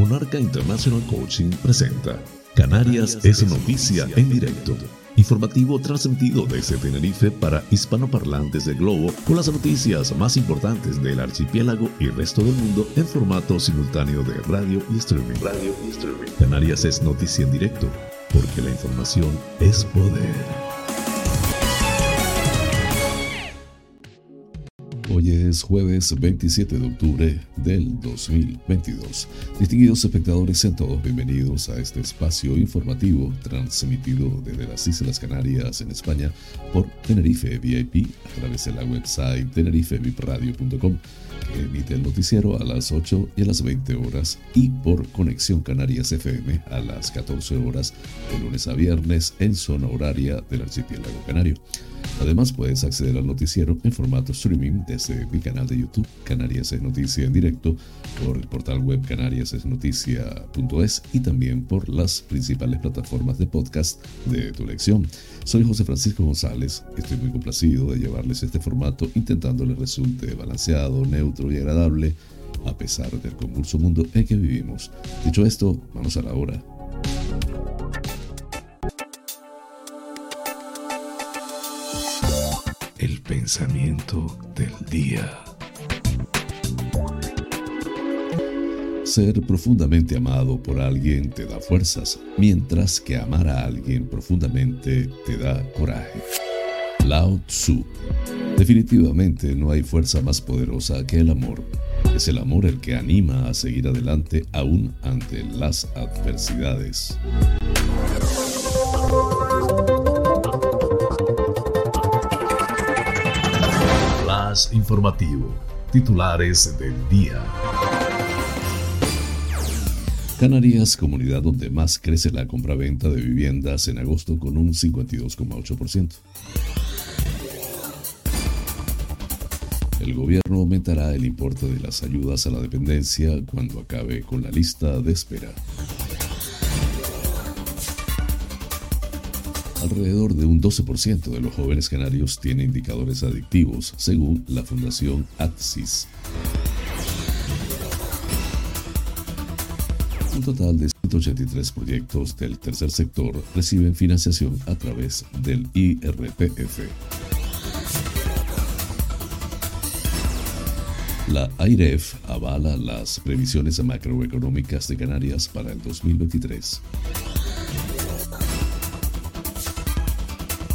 Monarca International Coaching presenta Canarias es noticia en directo. Informativo transmitido desde Tenerife para hispanoparlantes del globo con las noticias más importantes del archipiélago y resto del mundo en formato simultáneo de radio y streaming. Radio y streaming. Canarias es noticia en directo porque la información es poder. Hoy es jueves 27 de octubre del 2022. Distinguidos espectadores, sean todos bienvenidos a este espacio informativo transmitido desde las Islas Canarias en España por Tenerife VIP a través de la website tenerifevipradio.com que emite el noticiero a las 8 y a las 20 horas y por Conexión Canarias FM a las 14 horas de lunes a viernes en zona horaria del archipiélago canario. Además puedes acceder al noticiero en formato streaming desde mi canal de YouTube Canarias es Noticia en directo, por el portal web canariasesnoticia.es y también por las principales plataformas de podcast de tu elección. Soy José Francisco González, estoy muy complacido de llevarles este formato intentando les resulte balanceado, neutro y agradable a pesar del convulso mundo en que vivimos. Dicho esto, vamos a la hora. El pensamiento del día. Ser profundamente amado por alguien te da fuerzas, mientras que amar a alguien profundamente te da coraje. Lao Tzu. Definitivamente no hay fuerza más poderosa que el amor. Es el amor el que anima a seguir adelante aún ante las adversidades. informativo. Titulares del día. Canarias, comunidad donde más crece la compraventa de viviendas en agosto con un 52,8%. El gobierno aumentará el importe de las ayudas a la dependencia cuando acabe con la lista de espera. Alrededor de un 12% de los jóvenes canarios tiene indicadores adictivos, según la Fundación AXIS. Total de 183 proyectos del tercer sector reciben financiación a través del IRPF. La AIREF avala las previsiones macroeconómicas de Canarias para el 2023.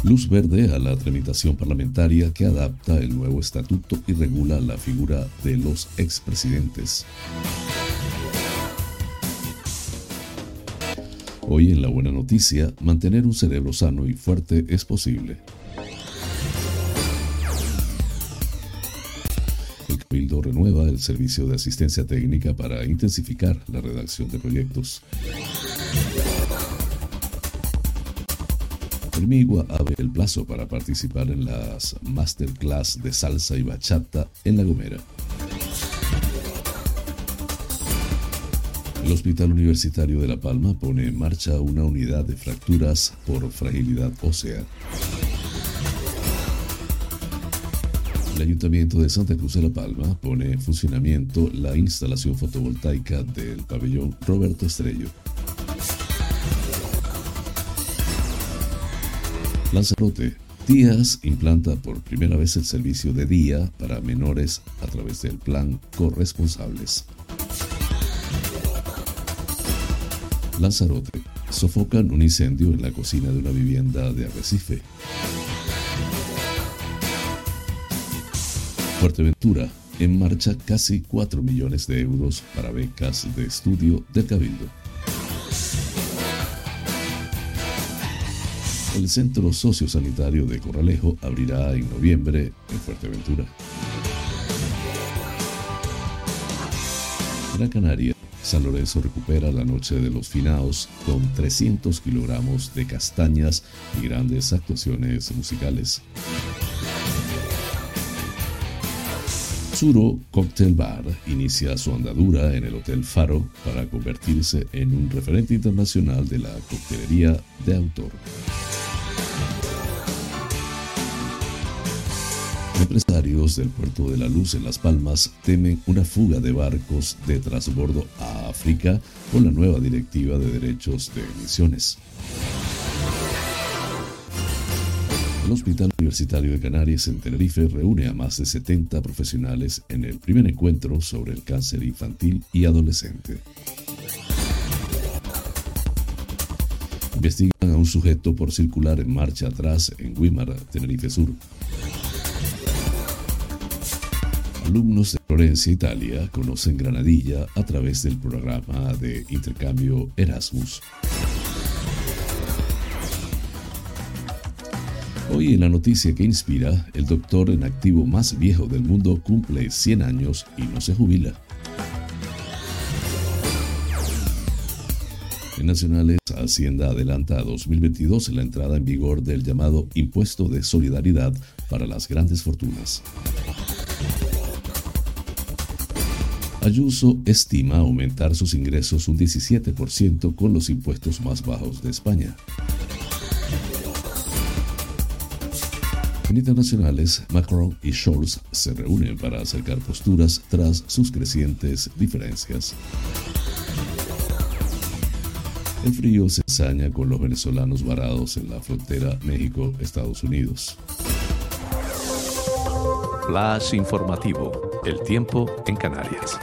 Luz verde a la tramitación parlamentaria que adapta el nuevo estatuto y regula la figura de los expresidentes. Hoy en la buena noticia, mantener un cerebro sano y fuerte es posible. El Cabildo renueva el servicio de asistencia técnica para intensificar la redacción de proyectos. El Migua abre el plazo para participar en las masterclass de salsa y bachata en La Gomera. El Hospital Universitario de La Palma pone en marcha una unidad de fracturas por fragilidad ósea. El Ayuntamiento de Santa Cruz de La Palma pone en funcionamiento la instalación fotovoltaica del pabellón Roberto Estrello. Lanzarote. Díaz implanta por primera vez el servicio de día para menores a través del plan Corresponsables. Lanzarote. Sofocan un incendio en la cocina de una vivienda de Arrecife. Fuerteventura. En marcha casi 4 millones de euros para becas de estudio del Cabildo. El Centro Sociosanitario de Corralejo abrirá en noviembre en Fuerteventura. Gran Canaria, San Lorenzo recupera la noche de los finaos con 300 kilogramos de castañas y grandes actuaciones musicales. Suro Cocktail Bar inicia su andadura en el Hotel Faro para convertirse en un referente internacional de la coctelería de autor. Empresarios del puerto de la Luz en Las Palmas temen una fuga de barcos de transbordo a África con la nueva directiva de derechos de emisiones. El Hospital Universitario de Canarias en Tenerife reúne a más de 70 profesionales en el primer encuentro sobre el cáncer infantil y adolescente. Investigan a un sujeto por circular en marcha atrás en Guimar, Tenerife Sur. Alumnos de Florencia, Italia, conocen Granadilla a través del programa de intercambio Erasmus. Hoy en la noticia que inspira, el doctor en activo más viejo del mundo cumple 100 años y no se jubila. En Nacionales, Hacienda adelanta a 2022 la entrada en vigor del llamado Impuesto de Solidaridad para las grandes fortunas. Ayuso estima aumentar sus ingresos un 17% con los impuestos más bajos de España. En internacionales, Macron y Scholz se reúnen para acercar posturas tras sus crecientes diferencias. El frío se ensaña con los venezolanos varados en la frontera México-Estados Unidos. Flash informativo. El tiempo en Canarias.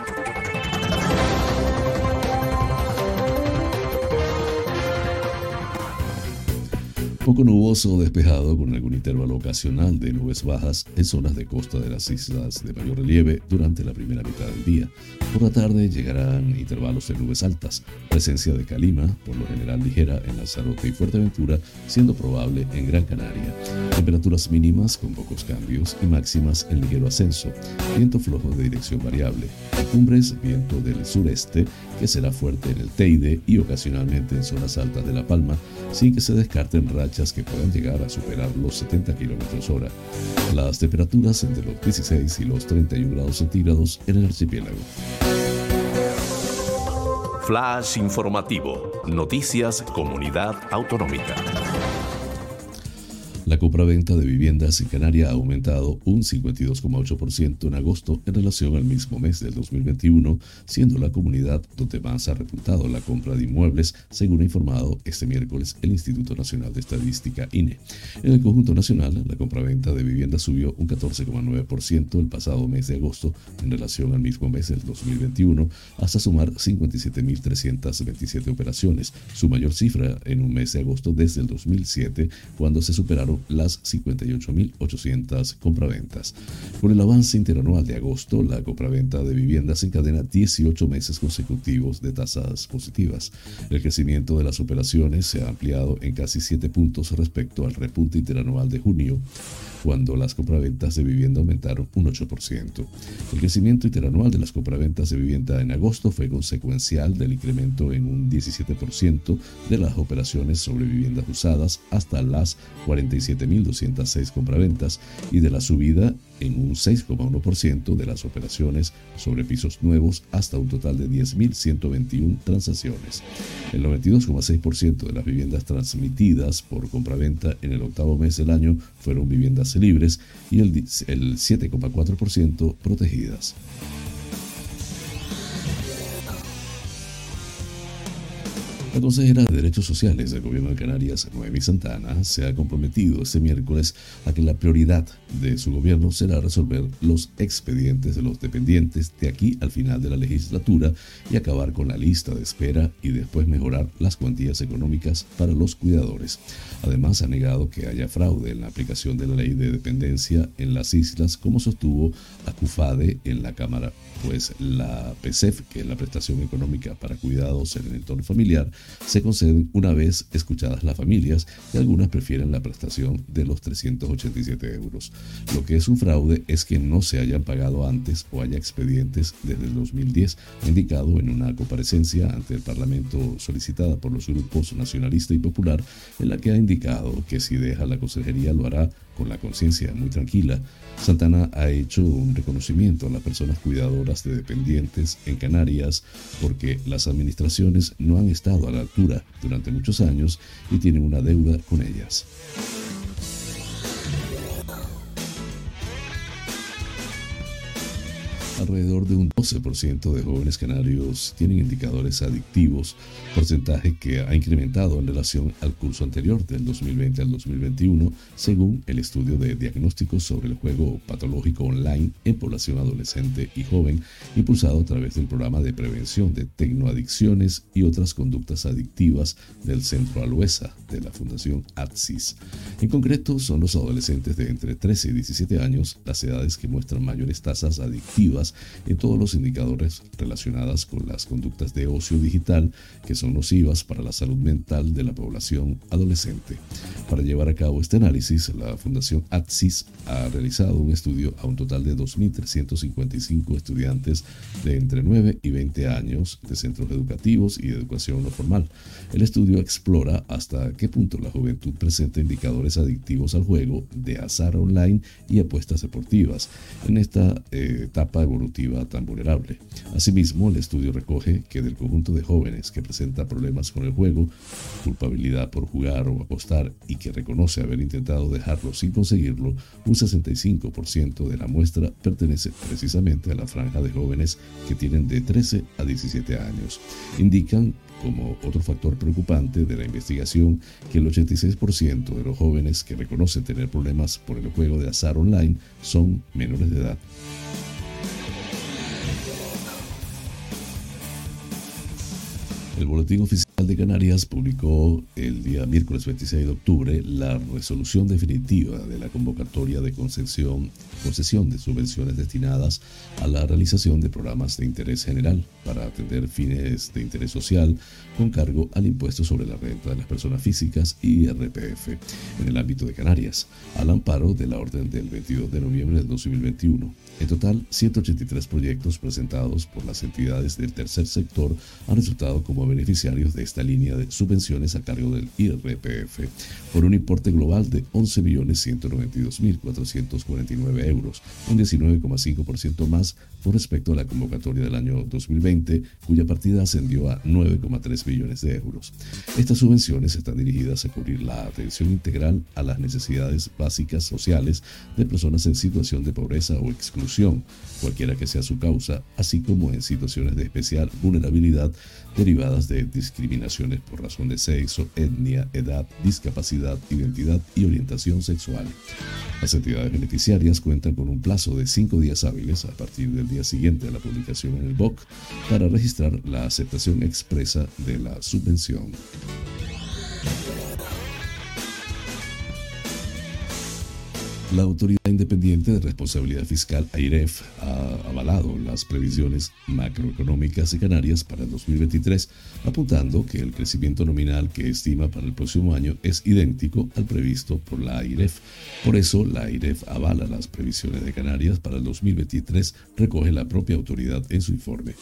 Poco nuboso o despejado con algún intervalo ocasional de nubes bajas en zonas de costa de las islas de mayor relieve durante la primera mitad del día. Por la tarde llegarán intervalos de nubes altas, presencia de calima, por lo general ligera en Lanzarote y Fuerteventura, siendo probable en Gran Canaria. Temperaturas mínimas con pocos cambios y máximas en ligero ascenso. Viento flojo de dirección variable. cumbres, viento del sureste que será fuerte en el Teide y ocasionalmente en zonas altas de La Palma, sin que se descarten que puedan llegar a superar los 70 km hora. Las temperaturas entre los 16 y los 31 grados centígrados en el archipiélago. Flash informativo. Noticias Comunidad Autonómica. La compraventa de viviendas en Canarias ha aumentado un 52,8% en agosto en relación al mismo mes del 2021, siendo la comunidad donde más ha repuntado la compra de inmuebles, según ha informado este miércoles el Instituto Nacional de Estadística INE. En el conjunto nacional, la compraventa de viviendas subió un 14,9% el pasado mes de agosto en relación al mismo mes del 2021, hasta sumar 57.327 operaciones, su mayor cifra en un mes de agosto desde el 2007, cuando se superaron las 58.800 compraventas. Con el avance interanual de agosto, la compraventa de viviendas encadena 18 meses consecutivos de tasas positivas. El crecimiento de las operaciones se ha ampliado en casi 7 puntos respecto al repunte interanual de junio cuando las compraventas de vivienda aumentaron un 8%. El crecimiento interanual de las compraventas de vivienda en agosto fue consecuencial del incremento en un 17% de las operaciones sobre viviendas usadas hasta las 47.206 compraventas y de la subida en un 6,1% de las operaciones sobre pisos nuevos hasta un total de 10.121 transacciones. El 92,6% de las viviendas transmitidas por compraventa en el octavo mes del año fueron viviendas libres y el, el 7,4% protegidas. La consejera de Derechos Sociales del Gobierno de Canarias, Noemi Santana, se ha comprometido este miércoles a que la prioridad de su gobierno será resolver los expedientes de los dependientes de aquí al final de la legislatura y acabar con la lista de espera y después mejorar las cuantías económicas para los cuidadores. Además, ha negado que haya fraude en la aplicación de la ley de dependencia en las islas, como sostuvo Acufade en la Cámara, pues la PSEF, que es la prestación económica para cuidados en el entorno familiar, se conceden una vez escuchadas las familias y algunas prefieren la prestación de los 387 euros. Lo que es un fraude es que no se hayan pagado antes o haya expedientes desde el 2010, indicado en una comparecencia ante el Parlamento solicitada por los grupos nacionalista y popular, en la que ha indicado que si deja la consejería lo hará con la conciencia muy tranquila. Santana ha hecho un reconocimiento a las personas cuidadoras de dependientes en Canarias porque las administraciones no han estado a la altura durante muchos años y tienen una deuda con ellas. Alrededor de un 12% de jóvenes canarios tienen indicadores adictivos, porcentaje que ha incrementado en relación al curso anterior del 2020 al 2021, según el estudio de diagnósticos sobre el juego patológico online en población adolescente y joven, impulsado a través del programa de prevención de tecnoadicciones y otras conductas adictivas del Centro Aluesa de la Fundación ATSIS. En concreto, son los adolescentes de entre 13 y 17 años las edades que muestran mayores tasas adictivas en todos los indicadores relacionados con las conductas de ocio digital que son nocivas para la salud mental de la población adolescente. Para llevar a cabo este análisis, la Fundación ATSIS ha realizado un estudio a un total de 2.355 estudiantes de entre 9 y 20 años de centros educativos y de educación no formal. El estudio explora hasta qué punto la juventud presenta indicadores adictivos al juego, de azar online y apuestas deportivas. En esta eh, etapa evolutiva tan vulnerable. Asimismo, el estudio recoge que del conjunto de jóvenes que presenta problemas con el juego, culpabilidad por jugar o apostar y que reconoce haber intentado dejarlo sin conseguirlo, un 65% de la muestra pertenece precisamente a la franja de jóvenes que tienen de 13 a 17 años. Indican como otro factor preocupante de la investigación que el 86% de los jóvenes que reconocen tener problemas por el juego de azar online son menores de edad. El Boletín Oficial de Canarias publicó el día miércoles 26 de octubre la resolución definitiva de la convocatoria de concesión, de subvenciones destinadas a la realización de programas de interés general para atender fines de interés social con cargo al impuesto sobre la renta de las personas físicas y RPF en el ámbito de Canarias, al amparo de la orden del 22 de noviembre de 2021. En total, 183 proyectos presentados por las entidades del tercer sector han resultado como beneficiarios de esta línea de subvenciones a cargo del IRPF por un importe global de 11.192.449 euros, un 19,5% más con respecto a la convocatoria del año 2020, cuya partida ascendió a 9,3 millones de euros. Estas subvenciones están dirigidas a cubrir la atención integral a las necesidades básicas sociales de personas en situación de pobreza o exclusión, cualquiera que sea su causa, así como en situaciones de especial vulnerabilidad derivadas de discriminaciones por razón de sexo, etnia, edad, discapacidad, identidad y orientación sexual. Las entidades beneficiarias cuentan con un plazo de cinco días hábiles a partir del día siguiente a la publicación en el BOC para registrar la aceptación expresa de la subvención. La Autoridad Independiente de Responsabilidad Fiscal, AIREF, ha avalado las previsiones macroeconómicas de Canarias para el 2023, apuntando que el crecimiento nominal que estima para el próximo año es idéntico al previsto por la AIREF. Por eso, la AIREF avala las previsiones de Canarias para el 2023, recoge la propia autoridad en su informe.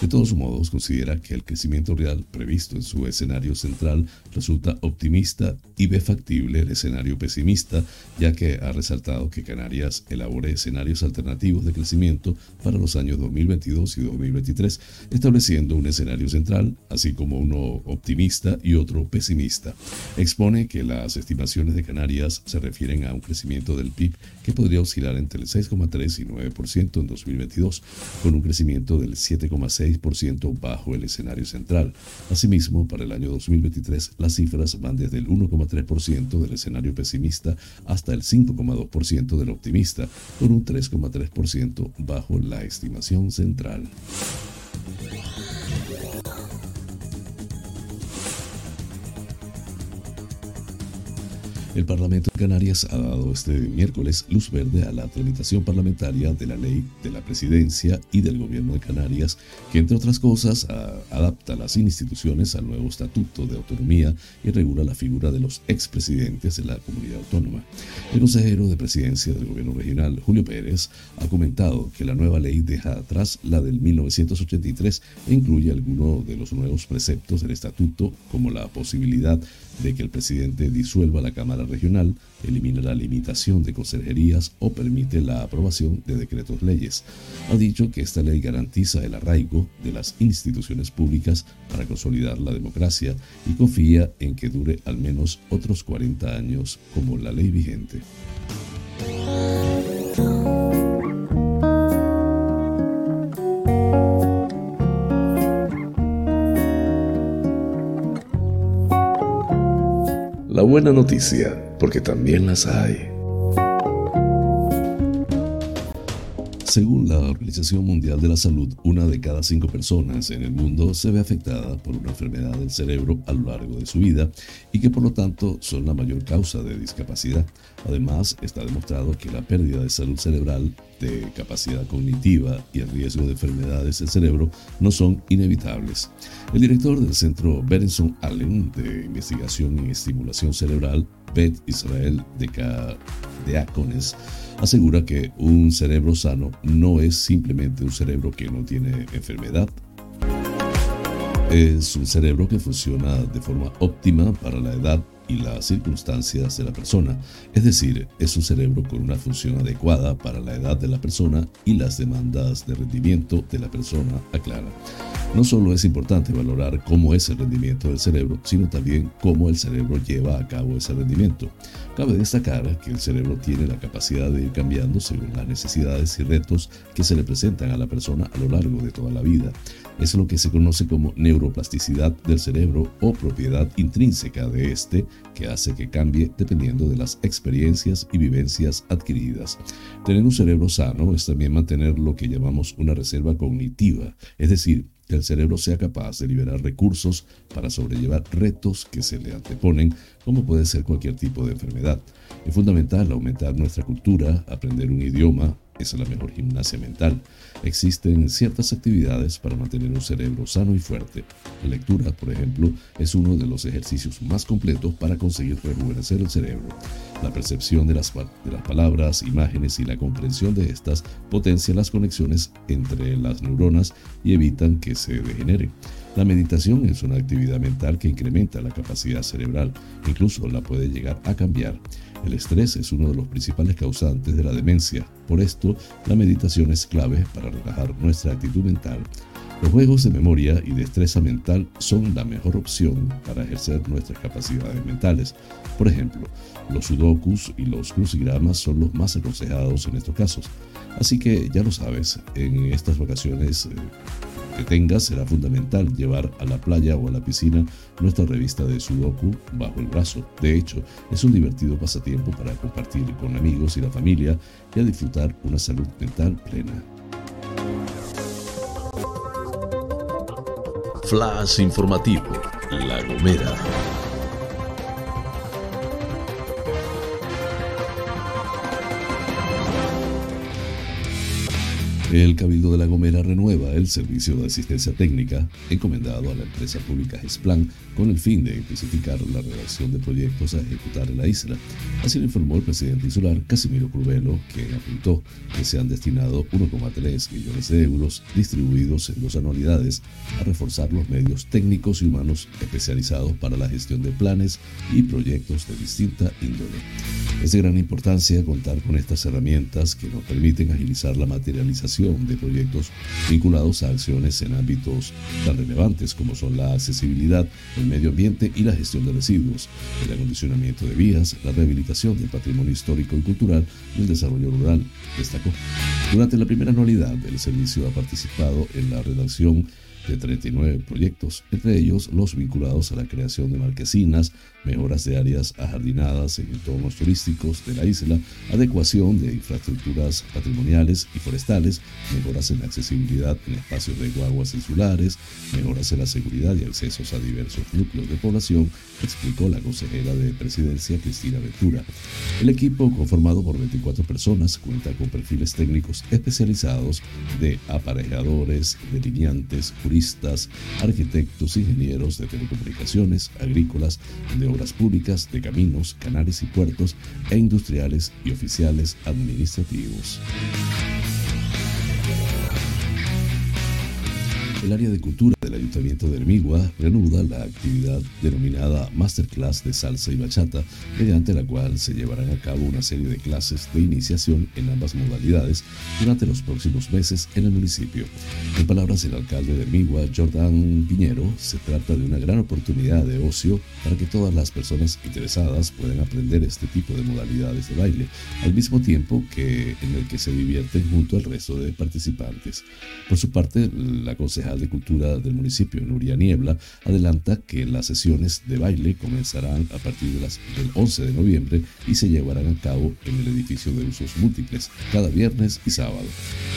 De todos modos, considera que el crecimiento real previsto en su escenario central resulta optimista y ve factible el escenario pesimista, ya que ha resaltado que Canarias elabore escenarios alternativos de crecimiento para los años 2022 y 2023, estableciendo un escenario central, así como uno optimista y otro pesimista. Expone que las estimaciones de Canarias se refieren a un crecimiento del PIB que podría oscilar entre el 6,3 y 9% en 2022, con un crecimiento del 7,6% bajo el escenario central. Asimismo, para el año 2023 las cifras van desde el 1,3% del escenario pesimista hasta el 5,2% del optimista, por un 3,3% bajo la estimación central. El Parlamento de Canarias ha dado este miércoles luz verde a la tramitación parlamentaria de la ley de la presidencia y del gobierno de Canarias, que entre otras cosas adapta las instituciones al nuevo estatuto de autonomía y regula la figura de los expresidentes de la comunidad autónoma. El consejero de presidencia del gobierno regional, Julio Pérez, ha comentado que la nueva ley deja atrás la del 1983 e incluye algunos de los nuevos preceptos del estatuto, como la posibilidad de que el presidente disuelva la Cámara Regional, elimine la limitación de consejerías o permite la aprobación de decretos leyes. Ha dicho que esta ley garantiza el arraigo de las instituciones públicas para consolidar la democracia y confía en que dure al menos otros 40 años como la ley vigente. La buena noticia, porque también las hay. Según la Organización Mundial de la Salud, una de cada cinco personas en el mundo se ve afectada por una enfermedad del cerebro a lo largo de su vida y que por lo tanto son la mayor causa de discapacidad. Además, está demostrado que la pérdida de salud cerebral, de capacidad cognitiva y el riesgo de enfermedades del cerebro no son inevitables. El director del Centro Berenson Allen de Investigación y Estimulación Cerebral, Beth Israel de Diácones, asegura que un cerebro sano no es simplemente un cerebro que no tiene enfermedad. Es un cerebro que funciona de forma óptima para la edad y las circunstancias de la persona, es decir, es un cerebro con una función adecuada para la edad de la persona y las demandas de rendimiento de la persona, aclara. No solo es importante valorar cómo es el rendimiento del cerebro, sino también cómo el cerebro lleva a cabo ese rendimiento. Cabe destacar que el cerebro tiene la capacidad de ir cambiando según las necesidades y retos que se le presentan a la persona a lo largo de toda la vida. Es lo que se conoce como neuroplasticidad del cerebro o propiedad intrínseca de este que hace que cambie dependiendo de las experiencias y vivencias adquiridas. Tener un cerebro sano es también mantener lo que llamamos una reserva cognitiva, es decir, que el cerebro sea capaz de liberar recursos para sobrellevar retos que se le anteponen, como puede ser cualquier tipo de enfermedad. Es fundamental aumentar nuestra cultura, aprender un idioma, es la mejor gimnasia mental. Existen ciertas actividades para mantener un cerebro sano y fuerte. La lectura, por ejemplo, es uno de los ejercicios más completos para conseguir rejuvenecer el cerebro. La percepción de las, palabras, imágenes y la comprensión de estas potencian las conexiones entre las neuronas y evitan que se degeneren. La meditación es una actividad mental que incrementa la capacidad cerebral, incluso la puede llegar a cambiar. El estrés es uno de los principales causantes de la demencia. Por esto, la meditación es clave para relajar nuestra actitud mental. Los juegos de memoria y destreza mental son la mejor opción para ejercer nuestras capacidades mentales. Por ejemplo, los sudokus y los crucigramas son los más aconsejados en estos casos. Así que ya lo sabes, en estas vacaciones eh, que tengas será fundamental llevar a la playa o a la piscina nuestra revista de Sudoku bajo el brazo. De hecho, es un divertido pasatiempo para compartir con amigos y la familia y a disfrutar una salud mental plena. Flash informativo, La Gomera. El Cabildo de La Gomera renueva el servicio de asistencia técnica encomendado a la empresa pública GESPLAN con el fin de intensificar la redacción de proyectos a ejecutar en la isla. Así lo informó el presidente insular Casimiro Curvelo, que apuntó que se han destinado 1,3 millones de euros distribuidos en dos anualidades a reforzar los medios técnicos y humanos especializados para la gestión de planes y proyectos de distinta índole. Es de gran importancia contar con estas herramientas que nos permiten agilizar la materialización de proyectos vinculados a acciones en ámbitos tan relevantes como son la accesibilidad, el medio ambiente y la gestión de residuos, el acondicionamiento de vías, la rehabilitación del patrimonio histórico y cultural y el desarrollo rural, destacó. Durante la primera anualidad, el servicio ha participado en la redacción de 39 proyectos, entre ellos los vinculados a la creación de marquesinas, mejoras de áreas ajardinadas en entornos turísticos de la isla, adecuación de infraestructuras patrimoniales y forestales, mejoras en la accesibilidad en espacios de guaguas insulares, mejoras en la seguridad y accesos a diversos núcleos de población, explicó la consejera de presidencia Cristina Ventura. El equipo, conformado por 24 personas, cuenta con perfiles técnicos especializados de aparejadores, delineantes, juristas, arquitectos, ingenieros de telecomunicaciones, agrícolas, de obras públicas, de caminos, canales y puertos, e industriales y oficiales administrativos. El área de cultura del Ayuntamiento de Hermigua reanuda la actividad denominada Masterclass de Salsa y Bachata, mediante la cual se llevarán a cabo una serie de clases de iniciación en ambas modalidades durante los próximos meses en el municipio. En palabras del alcalde de Hermigua, Jordan Piñero, se trata de una gran oportunidad de ocio para que todas las personas interesadas puedan aprender este tipo de modalidades de baile, al mismo tiempo que en el que se divierten junto al resto de participantes. Por su parte, la concejal concejal de Cultura del municipio, Nuria Niebla, adelanta que las sesiones de baile comenzarán a partir de las, del 11 de noviembre y se llevarán a cabo en el edificio de usos múltiples, cada viernes y sábado.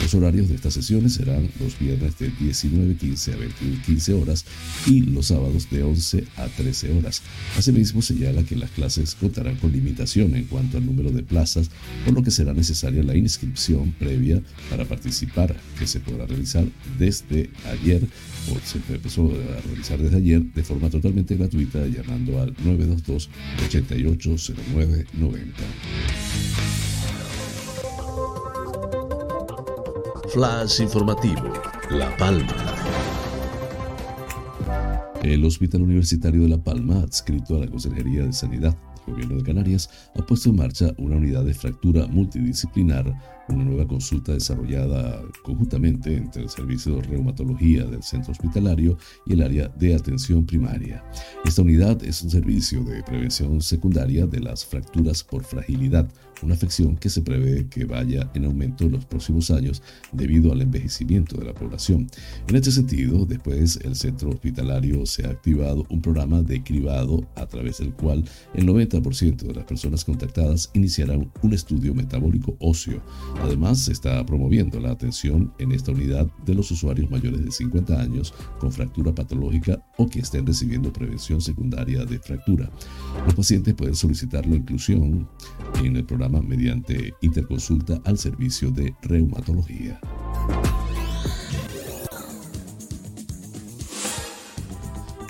Los horarios de estas sesiones serán los viernes de 19.15 a 21.15 horas y los sábados de 11 a 13 horas. Asimismo, señala que las clases contarán con limitación en cuanto al número de plazas, por lo que será necesaria la inscripción previa para participar, que se podrá realizar desde ayer, o se empezó a realizar desde ayer de forma totalmente gratuita llamando al 922 880990. Flash informativo, La Palma. El Hospital Universitario de La Palma, adscrito a la Consejería de Sanidad Gobierno de Canarias, ha puesto en marcha una unidad de fractura multidisciplinar una nueva consulta desarrollada conjuntamente entre el Servicio de Reumatología del Centro Hospitalario y el área de atención primaria. Esta unidad es un servicio de prevención secundaria de las fracturas por fragilidad, una afección que se prevé que vaya en aumento en los próximos años debido al envejecimiento de la población. En este sentido, después el centro hospitalario se ha activado un programa de cribado a través del cual el 90% de las personas contactadas iniciarán un estudio metabólico óseo Además, se está promoviendo la atención en esta unidad de los usuarios mayores de 50 años con fractura patológica o que estén recibiendo prevención secundaria de fractura. Los pacientes pueden solicitar la inclusión en el programa mediante interconsulta al servicio de reumatología.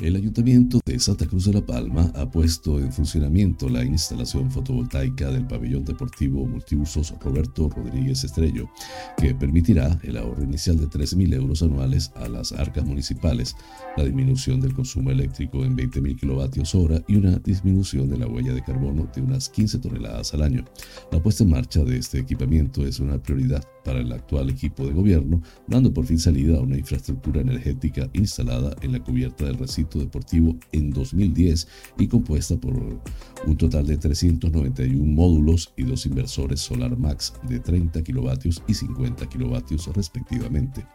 El Ayuntamiento de Santa Cruz de la Palma ha puesto en funcionamiento la instalación fotovoltaica del pabellón deportivo multiusos Roberto Rodríguez Estrello, que permitirá el ahorro inicial de 13.000 euros anuales a las arcas municipales, la disminución del consumo eléctrico en 20.000 kilovatios hora y una disminución de la huella de carbono de unas 15 toneladas al año. La puesta en marcha de este equipamiento es una prioridad para el actual equipo de gobierno, dando por fin salida a una infraestructura energética instalada en la cubierta del recinto deportivo en 2010 y compuesta por un total de 391 módulos y dos inversores Solar Max de 30 kilovatios y 50 kilovatios respectivamente.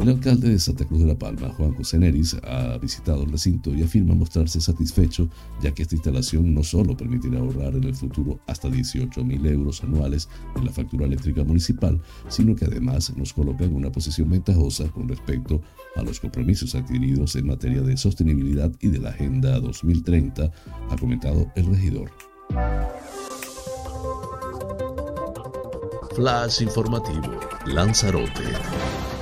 El alcalde de Santa Cruz de la Palma, Juan José Neris, ha visitado el recinto y afirma mostrarse satisfecho ya que esta instalación no solo permitirá ahorrar en el futuro hasta 18 mil euros anuales en la factura eléctrica municipal, sino que además nos coloca en una posición ventajosa con respecto a los compromisos adquiridos en materia de sostenibilidad y de la Agenda 2030, ha comentado el regidor. Flash informativo, Lanzarote.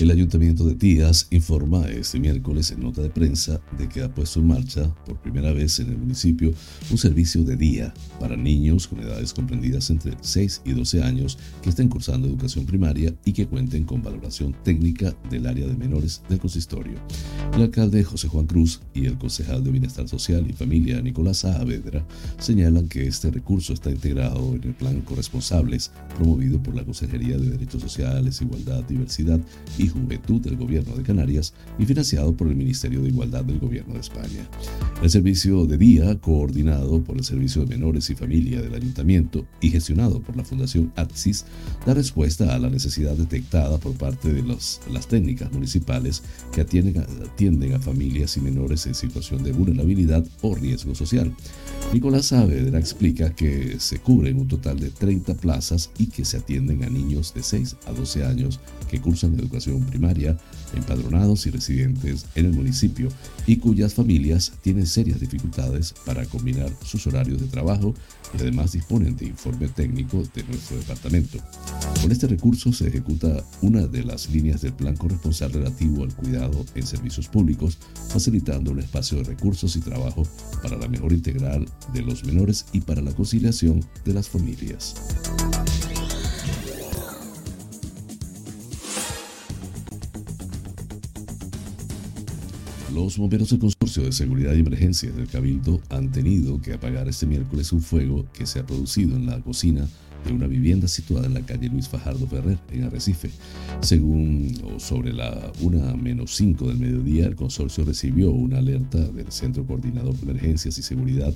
El Ayuntamiento de Tías informa este miércoles en nota de prensa de que ha puesto en marcha por primera vez en el municipio un servicio de día para niños con edades comprendidas entre 6 y 12 años que estén cursando educación primaria y que cuenten con valoración técnica del área de menores del consistorio. El alcalde José Juan Cruz y el concejal de Bienestar Social y Familia Nicolás Saavedra señalan que este recurso está integrado en el plan Corresponsables promovido por la Consejería de Derechos Sociales, Igualdad, Diversidad y Juventud del Gobierno de Canarias y financiado por el Ministerio de Igualdad del Gobierno de España. El servicio de día, coordinado por el Servicio de Menores y Familia del Ayuntamiento y gestionado por la Fundación ATSIS, da respuesta a la necesidad detectada por parte de las técnicas municipales que atienden atienden a familias y menores en situación de vulnerabilidad o riesgo social. Nicolás Saavedra explica que se cubren un total de 30 plazas y que se atienden a niños de 6 a 12 años que cursan primaria, empadronados y residentes en el municipio y cuyas familias tienen serias dificultades para combinar sus horarios de trabajo y además disponen de informe técnico de nuestro departamento. Con este recurso se ejecuta una de las líneas del plan corresponsal relativo al cuidado en servicios públicos, facilitando un espacio de recursos y trabajo para la mejor integral de los menores y para la conciliación de las familias. Los bomberos del Consorcio de Seguridad y Emergencias del Cabildo han tenido que apagar este miércoles un fuego que se ha producido en la cocina de una vivienda situada en la calle Luis Fajardo Ferrer, en Arrecife. Según o sobre la 1 menos 5 del mediodía, el consorcio recibió una alerta del Centro Coordinador de Emergencias y Seguridad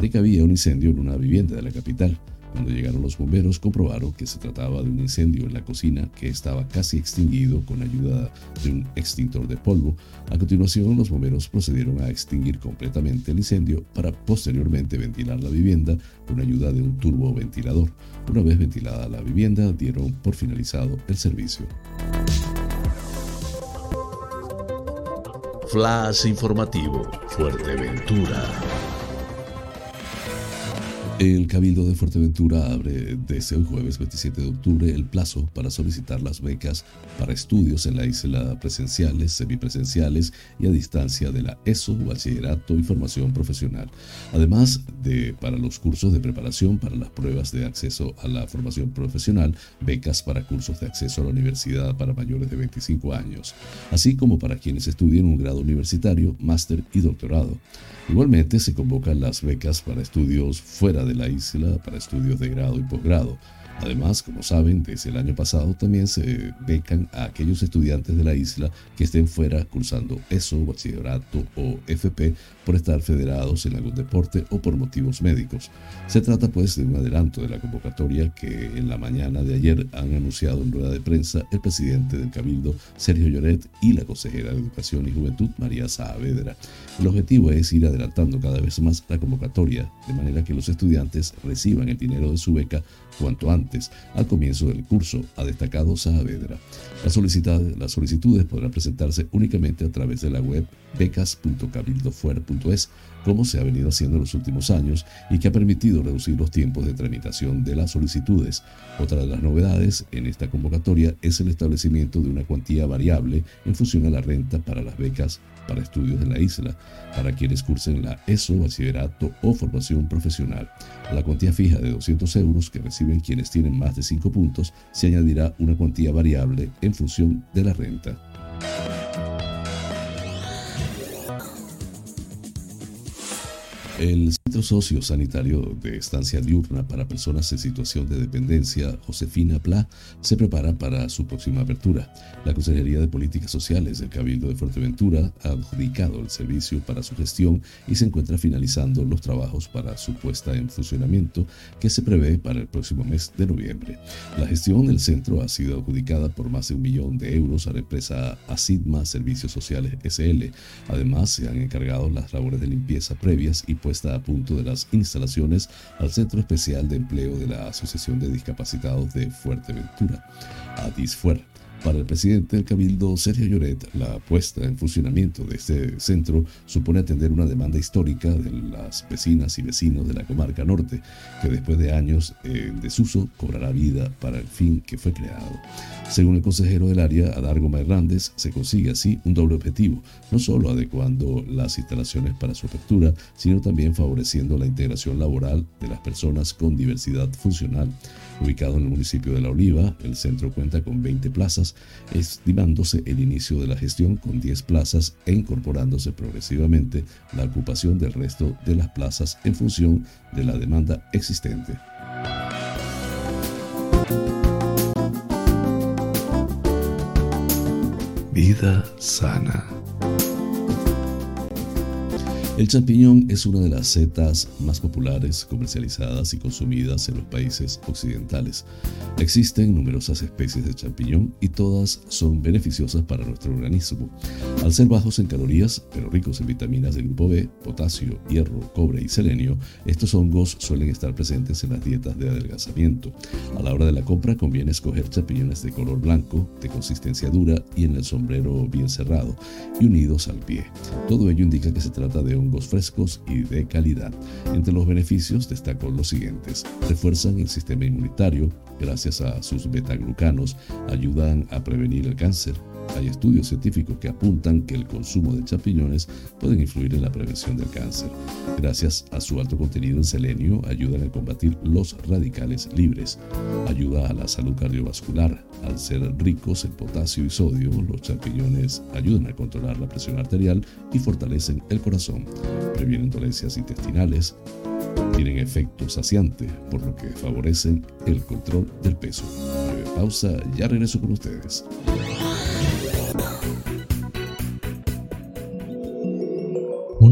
de que había un incendio en una vivienda de la capital. Cuando llegaron los bomberos comprobaron que se trataba de un incendio en la cocina que estaba casi extinguido con ayuda de un extintor de polvo. A continuación los bomberos procedieron a extinguir completamente el incendio para posteriormente ventilar la vivienda con ayuda de un turboventilador. Una vez ventilada la vivienda dieron por finalizado el servicio. Flash informativo, Fuerteventura. El Cabildo de Fuerteventura abre desde hoy jueves 27 de octubre el plazo para solicitar las becas para estudios en la isla presenciales, semipresenciales y a distancia de la ESO, bachillerato y formación profesional. Además de para los cursos de preparación para las pruebas de acceso a la formación profesional, becas para cursos de acceso a la universidad para mayores de 25 años, así como para quienes estudien un grado universitario, máster y doctorado. Igualmente se convocan las becas para estudios fuera de la isla, para estudios de grado y posgrado. Además, como saben, desde el año pasado también se becan a aquellos estudiantes de la isla que estén fuera cursando ESO, bachillerato o FP por estar federados en algún deporte o por motivos médicos. Se trata pues de un adelanto de la convocatoria que en la mañana de ayer han anunciado en rueda de prensa el presidente del Cabildo, Sergio Lloret, y la consejera de Educación y Juventud, María Saavedra. El objetivo es ir adelantando cada vez más la convocatoria, de manera que los estudiantes reciban el dinero de su beca cuanto antes, al comienzo del curso, ha destacado Saavedra. Las, solicitudes podrán presentarse únicamente a través de la web becas.cabildofuera.es, como se ha venido haciendo en los últimos años y que ha permitido reducir los tiempos de tramitación de las solicitudes. Otra de las novedades en esta convocatoria es el establecimiento de una cuantía variable en función a la renta para las becas para estudios en la isla, para quienes cursen la ESO, bachillerato o formación profesional. A la cuantía fija de 200 euros que reciben quienes tienen más de 5 puntos, se añadirá una cuantía variable en función de la renta. El Centro Socio-Sanitario de Estancia Diurna para Personas en Situación de Dependencia, Josefina Pla, se prepara para su próxima apertura. La Consejería de Políticas Sociales del Cabildo de Fuerteventura ha adjudicado el servicio para su gestión y se encuentra finalizando los trabajos para su puesta en funcionamiento que se prevé para el próximo mes de noviembre. La gestión del centro ha sido adjudicada por más de un millón de euros a la empresa Asidma Servicios Sociales SL. Además, se han encargado las labores de limpieza previas y puesta a punto de las instalaciones al Centro Especial de Empleo de la Asociación de Discapacitados de Fuerteventura, ADISFUER. Para el presidente del Cabildo, Sergio Lloret, la puesta en funcionamiento de este centro supone atender una demanda histórica de las vecinas y vecinos de la comarca norte, que después de años en desuso cobrará vida para el fin que fue creado. Según el consejero del área, Adargo Hernández, se consigue así un doble objetivo, no solo adecuando las instalaciones para su apertura, sino también favoreciendo la integración laboral de las personas con diversidad funcional. Ubicado en el municipio de La Oliva, el centro cuenta con 20 plazas, estimándose el inicio de la gestión con 10 plazas e incorporándose progresivamente la ocupación del resto de las plazas en función de la demanda existente. Vida sana. El champiñón es una de las setas más populares, comercializadas y consumidas en los países occidentales. Existen numerosas especies de champiñón y todas son beneficiosas para nuestro organismo. Al ser bajos en calorías, pero ricos en vitaminas del grupo B, potasio, hierro, cobre y selenio, estos hongos suelen estar presentes en las dietas de adelgazamiento. A la hora de la compra conviene escoger champiñones de color blanco, de consistencia dura y en el sombrero bien cerrado y unidos al pie. Todo ello indica que se trata de un frescos y de calidad. Entre los beneficios destaco los siguientes. Refuerzan el sistema inmunitario, gracias a sus betaglucanos, ayudan a prevenir el cáncer, hay estudios científicos que apuntan que el consumo de champiñones pueden influir en la prevención del cáncer. Gracias a su alto contenido en selenio, ayudan a combatir los radicales libres. Ayuda a la salud cardiovascular. Al ser ricos en potasio y sodio, los champiñones ayudan a controlar la presión arterial y fortalecen el corazón. Previenen dolencias intestinales. Tienen efecto saciante, por lo que favorecen el control del peso. pausa, ya regreso con ustedes.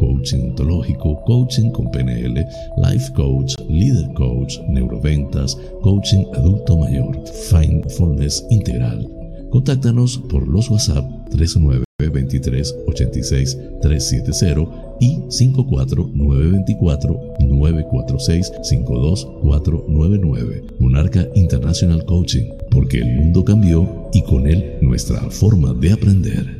coaching ontológico, coaching con PNL, life coach, leader coach, neuroventas, coaching adulto mayor, mindfulness integral. Contáctanos por los WhatsApp 39 23 86 370 y 54 924 946 52499. Monarca International Coaching, porque el mundo cambió y con él nuestra forma de aprender.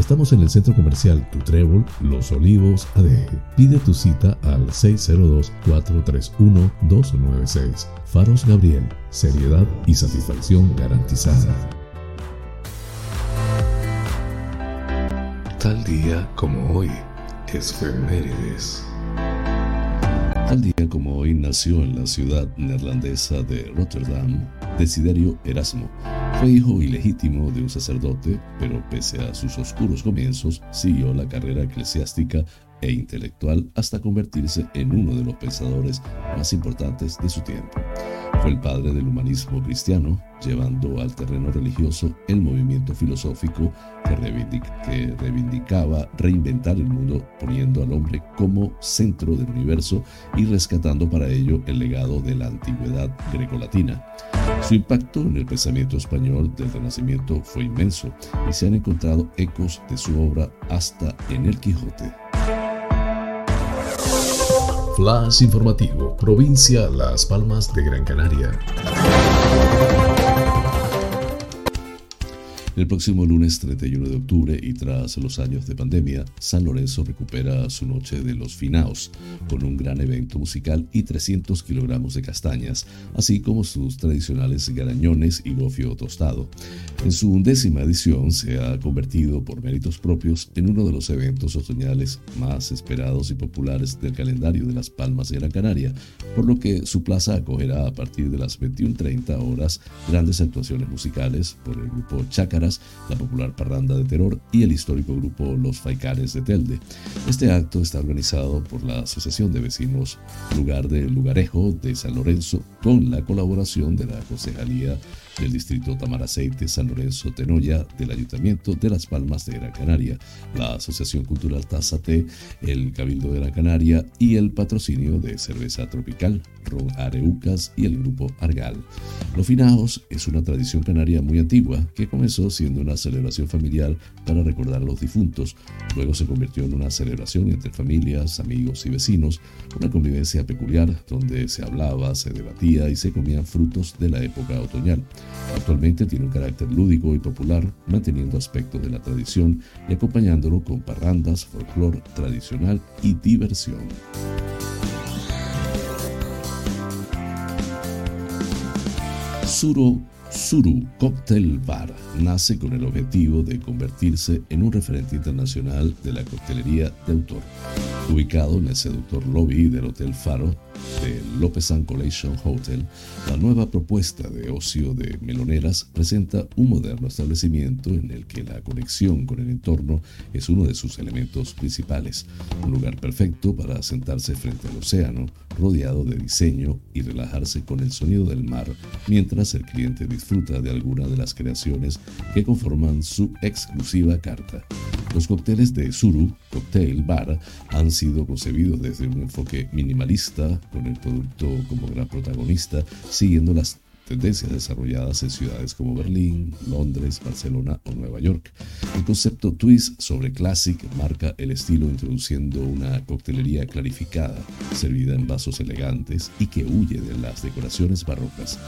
Estamos en el centro comercial Tu Trébol, Los Olivos, ADG. Pide tu cita al 602-431-296. Faros Gabriel, seriedad y satisfacción garantizada. Tal día como hoy, efemérides. Tal día como hoy nació en la ciudad neerlandesa de Rotterdam Desiderio Erasmo. Fue hijo ilegítimo de un sacerdote, pero pese a sus oscuros comienzos, siguió la carrera eclesiástica e intelectual hasta convertirse en uno de los pensadores más importantes de su tiempo. Fue el padre del humanismo cristiano, llevando al terreno religioso el movimiento filosófico que, reivindicaba reinventar el mundo poniendo al hombre como centro del universo y rescatando para ello el legado de la antigüedad grecolatina. Su impacto en el pensamiento español del Renacimiento fue inmenso y se han encontrado ecos de su obra hasta en el Quijote. Flash informativo, provincia Las Palmas de Gran Canaria. El próximo lunes 31 de octubre y tras los años de pandemia, San Lorenzo recupera su noche de los finaos con un gran evento musical y 300 kilogramos de castañas, así como sus tradicionales garañones y gofio tostado. En su undécima edición se ha convertido por méritos propios en uno de los eventos otoñales más esperados y populares del calendario de las Palmas de Gran Canaria, por lo que su plaza acogerá a partir de las 21.30 horas grandes actuaciones musicales por el grupo Chácara la popular Parranda de Terror y el histórico grupo Los Faicares de Telde. Este acto está organizado por la Asociación de Vecinos Lugar de Lugarejo de San Lorenzo con la colaboración de la Concejalía del Distrito Tamaraceite San Lorenzo Tenoya del Ayuntamiento de Las Palmas de Gran Canaria, la Asociación Cultural Tazate, el Cabildo de Gran Canaria y el patrocinio de Cerveza Tropical, Ron Areucas y el Grupo Argal. Los finaos es una tradición canaria muy antigua que comenzó siendo una celebración familiar para recordar a los difuntos, luego se convirtió en una celebración entre familias, amigos y vecinos, una convivencia peculiar donde se hablaba, se debatía y se comían frutos de la época otoñal. Actualmente tiene un carácter lúdico y popular, manteniendo aspectos de la tradición y acompañándolo con parrandas, folclore tradicional y diversión. Suro Suru Cocktail Bar nace con el objetivo de convertirse en un referente internacional de la coctelería de autor. Ubicado en el seductor lobby del Hotel Faro de López Collation Hotel, la nueva propuesta de ocio de Meloneras presenta un moderno establecimiento en el que la conexión con el entorno es uno de sus elementos principales. Un lugar perfecto para sentarse frente al océano, rodeado de diseño y relajarse con el sonido del mar mientras el cliente disfruta de alguna de las creaciones que conforman su exclusiva carta. Los cócteles de Suru Cocktail Bar han sido concebidos desde un enfoque minimalista, con el producto como gran protagonista, siguiendo las tendencias desarrolladas en ciudades como Berlín, Londres, Barcelona o Nueva York. El concepto twist sobre classic marca el estilo introduciendo una coctelería clarificada, servida en vasos elegantes y que huye de las decoraciones barrocas.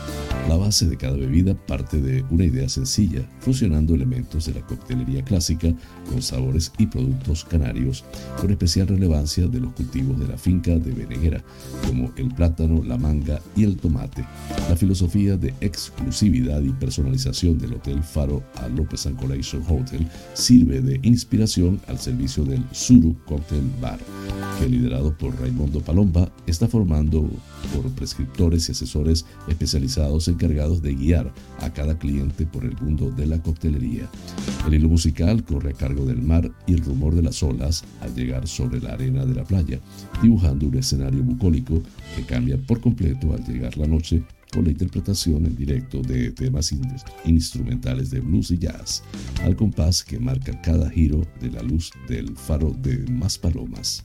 La base de cada bebida parte de una idea sencilla, fusionando elementos de la coctelería clásica con sabores y productos canarios, con especial relevancia de los cultivos de la finca de Beneguera, como el plátano, la manga y el tomate. La filosofía de exclusividad y personalización del Hotel Faro a López Collection Hotel sirve de inspiración al servicio del Suru Cocktail Bar, que liderado por Raimundo Palomba está formando por prescriptores y asesores especializados encargados de guiar a cada cliente por el mundo de la coctelería. El hilo musical corre a cargo del mar y el rumor de las olas al llegar sobre la arena de la playa, dibujando un escenario bucólico que cambia por completo al llegar la noche con la interpretación en directo de temas instrumentales de blues y jazz, al compás que marca cada giro de la luz del faro de Más Palomas.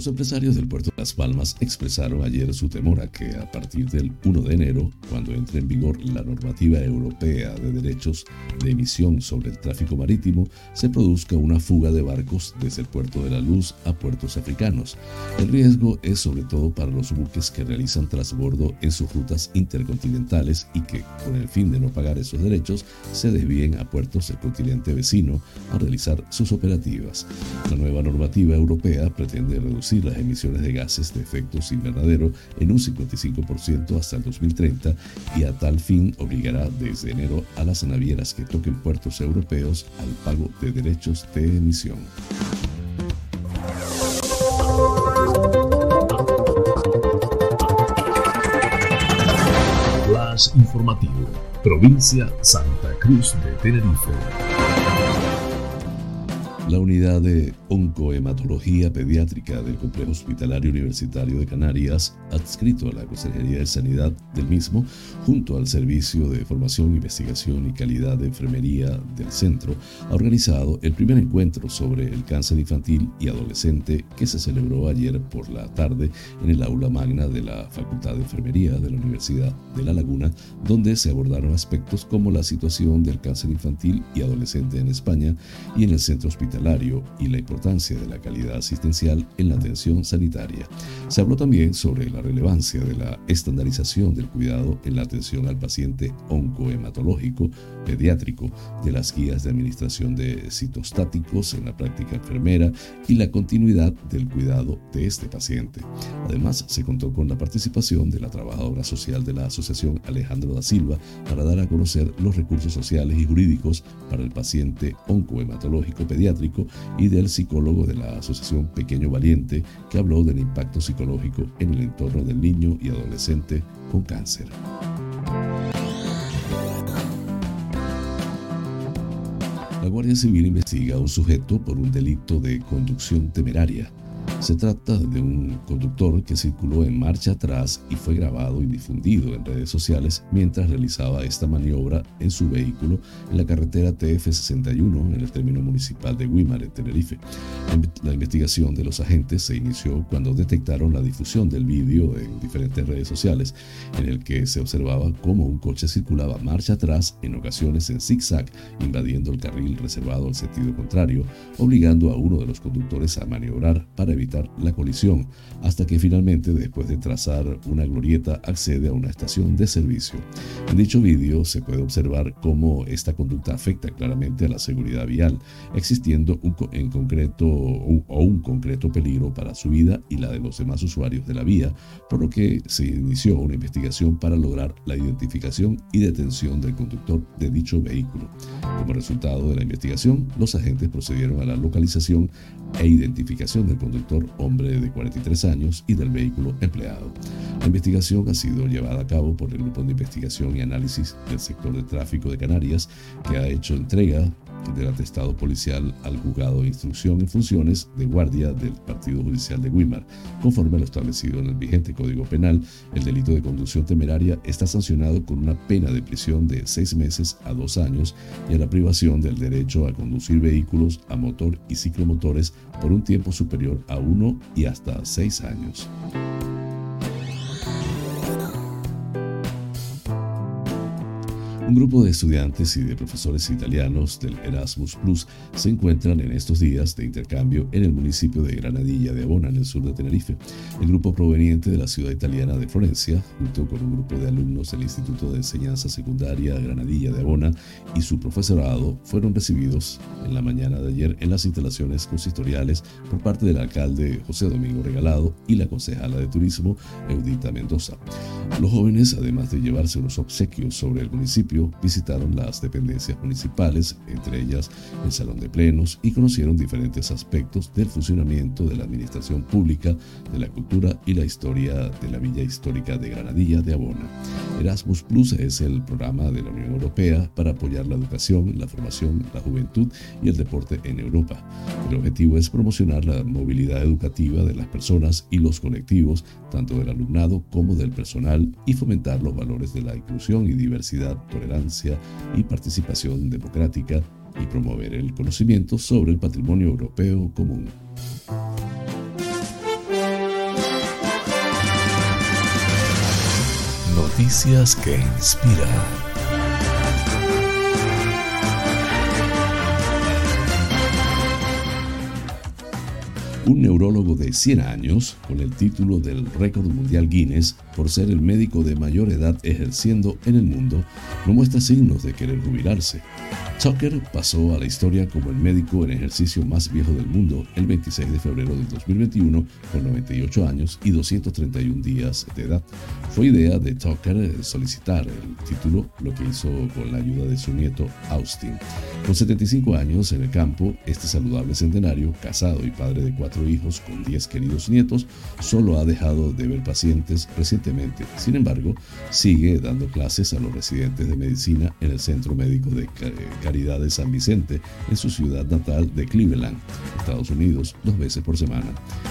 Los empresarios del puerto de Las Palmas expresaron ayer su temor a que a partir del 1 de enero, cuando entre en vigor la normativa europea de derechos de emisión sobre el tráfico marítimo, se produzca una fuga de barcos desde el puerto de la Luz a puertos africanos. El riesgo es sobre todo para los buques que realizan transbordo en sus rutas intercontinentales y que, con el fin de no pagar esos derechos, se desvíen a puertos del continente vecino a realizar sus operativas. La nueva normativa europea pretende reducir las emisiones de gases de efectos invernadero en un 55% hasta el 2030 y a tal fin obligará desde enero a las navieras que toquen puertos europeos al pago de derechos de emisión. Flash informativo, provincia Santa Cruz de Tenerife. La unidad de oncohematología pediátrica del Complejo Hospitalario Universitario de Canarias, adscrito a la Consejería de Sanidad del mismo, junto al Servicio de Formación, Investigación y Calidad de Enfermería del centro, ha organizado el primer encuentro sobre el cáncer infantil y adolescente que se celebró ayer por la tarde en el aula magna de la Facultad de Enfermería de la Universidad de La Laguna, donde se abordaron aspectos como la situación del cáncer infantil y adolescente en España y en el centro hospitalario y la importancia de la calidad asistencial en la atención sanitaria. Se habló también sobre la relevancia de la estandarización del cuidado en la atención al paciente oncohematológico pediátrico, de las guías de administración de citostáticos en la práctica enfermera y la continuidad del cuidado de este paciente. Además, se contó con la participación de la trabajadora social de la Asociación Alejandro da Silva para dar a conocer los recursos sociales y jurídicos para el paciente oncohematológico pediátrico y del psicólogo de la Asociación Pequeño Valiente, que habló del impacto psicológico en el entorno del niño y adolescente con cáncer. La Guardia Civil investiga a un sujeto por un delito de conducción temeraria se trata de un conductor que circuló en marcha atrás y fue grabado y difundido en redes sociales mientras realizaba esta maniobra en su vehículo en la carretera TF61 en el término municipal de Guimar, en Tenerife. La investigación de los agentes se inició cuando detectaron la difusión del vídeo en diferentes redes sociales, en el que se observaba cómo un coche circulaba marcha atrás, en ocasiones en zigzag, invadiendo el carril reservado al sentido contrario, obligando a uno de los conductores a maniobrar para evitar la colisión, hasta que finalmente, después de trazar una glorieta, accede a una estación de servicio. En dicho vídeo se puede observar cómo esta conducta afecta claramente a la seguridad vial, existiendo un, en concreto o un concreto peligro para su vida y la de los demás usuarios de la vía, por lo que se inició una investigación para lograr la identificación y detención del conductor de dicho vehículo. Como resultado de la investigación, los agentes procedieron a la localización e identificación del hombre de 43 años y del vehículo empleado. La investigación ha sido llevada a cabo por el Grupo de Investigación y Análisis del Sector de Tráfico de Canarias, que ha hecho entrega del atestado policial al juzgado de instrucción en funciones de guardia del Partido Judicial de Guimar. Conforme a lo establecido en el vigente Código Penal, el delito de conducción temeraria está sancionado con una pena de prisión de seis meses a dos años y a la privación del derecho a conducir vehículos a motor y ciclomotores por un tiempo superior a uno y hasta seis años. Un grupo de estudiantes y de profesores italianos del Erasmus Plus se encuentran en estos días de intercambio en el municipio de Granadilla de Abona, en el sur de Tenerife. El grupo proveniente de la ciudad italiana de Florencia, junto con un grupo de alumnos del Instituto de Enseñanza Secundaria Granadilla de Abona y su profesorado, fueron recibidos en la mañana de ayer en las instalaciones consistoriales por parte del alcalde José Domingo Regalado y la concejala de Turismo Eudita Mendoza. Los jóvenes, además de llevarse unos obsequios sobre el municipio, visitaron las dependencias municipales, entre ellas el Salón de Plenos, y conocieron diferentes aspectos del funcionamiento de la administración pública, de la cultura y la historia de la Villa Histórica de Granadilla de Abona. Erasmus Plus es el programa de la Unión Europea para apoyar la educación, la formación, la juventud y el deporte en Europa. El objetivo es promocionar la movilidad educativa de las personas y los colectivos, tanto del alumnado como del personal, y fomentar los valores de la inclusión y diversidad tolerancia y participación democrática y promover el conocimiento sobre el patrimonio europeo común. Noticias que inspiran. Un neurólogo de 100 años, con el título del récord mundial Guinness por ser el médico de mayor edad ejerciendo en el mundo, no muestra signos de querer jubilarse. Tucker pasó a la historia como el médico en ejercicio más viejo del mundo el 26 de febrero del 2021 con 98 años y 231 días de edad. Fue idea de Tucker solicitar el título, lo que hizo con la ayuda de su nieto Austin. Con 75 años en el campo, este saludable centenario, casado y padre de cuatro hijos con 10 queridos nietos, solo ha dejado de ver pacientes recientemente. Sin embargo, sigue dando clases a los residentes de medicina en el Centro Médico de Caridad de San Vicente, en su ciudad natal de Cleveland, Estados Unidos, dos veces por semana.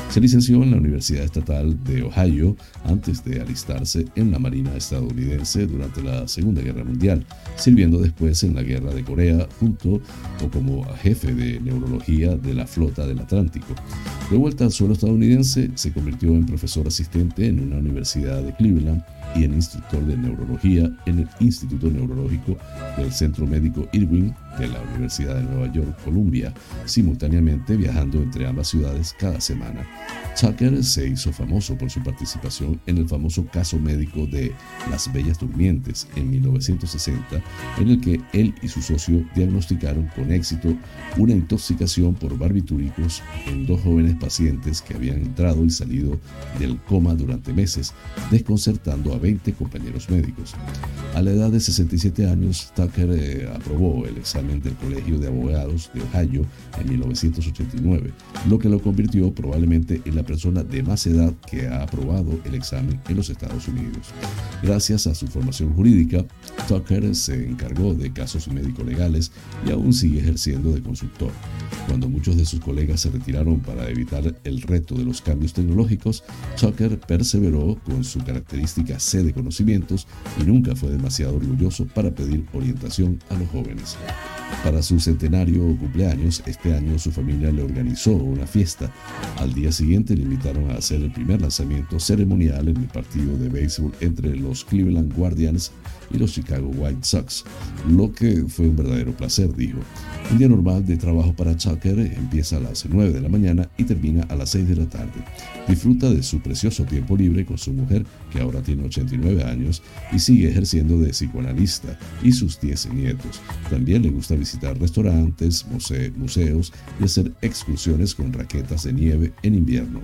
Se licenció en la Universidad Estatal de Ohio antes de alistarse en la Marina estadounidense durante la Segunda Guerra Mundial, sirviendo después en la Guerra de Corea junto o como jefe de neurología de la flota del Atlántico. De vuelta al suelo estadounidense, se convirtió en profesor asistente en una universidad de Cleveland y en instructor de neurología en el Instituto Neurológico del Centro Médico Amen. De la Universidad de Nueva York, Columbia, simultáneamente viajando entre ambas ciudades cada semana. Tucker se hizo famoso por su participación en el famoso caso médico de Las Bellas Durmientes en 1960, en el que él y su socio diagnosticaron con éxito una intoxicación por barbitúricos en dos jóvenes pacientes que habían entrado y salido del coma durante meses, desconcertando a 20 compañeros médicos. A la edad de 67 años, Tucker eh, aprobó el examen del Colegio de Abogados de Ohio en 1989, lo que lo convirtió probablemente en la persona de más edad que ha aprobado el examen en los Estados Unidos. Gracias a su formación jurídica, Tucker se encargó de casos médico-legales y aún sigue ejerciendo de consultor. Cuando muchos de sus colegas se retiraron para evitar el reto de los cambios tecnológicos, Tucker perseveró con su característica sed de conocimientos y nunca fue demasiado orgulloso para pedir orientación a los jóvenes. Para su centenario cumpleaños, este año su familia le organizó una fiesta. Al día siguiente le invitaron a hacer el primer lanzamiento ceremonial en el partido de béisbol entre los Cleveland Guardians y los Chicago White Sox, lo que fue un verdadero placer, dijo. Un día normal de trabajo para Tucker empieza a las 9 de la mañana y termina a las 6 de la tarde. Disfruta de su precioso tiempo libre con su mujer, que ahora tiene 89 años, y sigue ejerciendo de psicoanalista, y sus 10 nietos. También le gusta visitar restaurantes, museos y hacer excursiones con raquetas de nieve en invierno.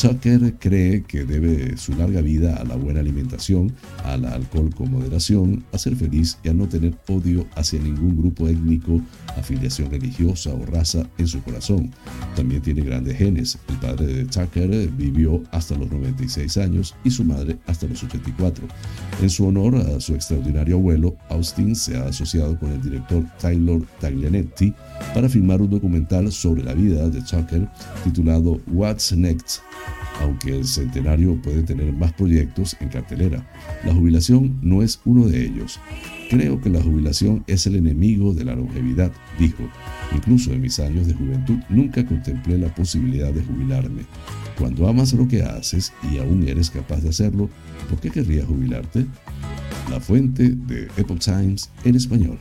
Tucker cree que debe su larga vida a la buena alimentación, al alcohol con moderación, a ser feliz y a no tener odio hacia ningún grupo étnico, afiliación religiosa o raza en su corazón. También tiene grandes genes. El padre de Tucker vivió hasta los 96 años y su madre hasta los 84. En su honor a su extraordinario abuelo, Austin se ha asociado con el director Taylor Taglianetti para filmar un documental sobre la vida de Tucker titulado What's Next aunque el centenario puede tener más proyectos en cartelera. La jubilación no es uno de ellos. Creo que la jubilación es el enemigo de la longevidad, dijo. Incluso en mis años de juventud nunca contemplé la posibilidad de jubilarme. Cuando amas lo que haces y aún eres capaz de hacerlo, ¿por qué querrías jubilarte? la fuente de Epoch Times en español.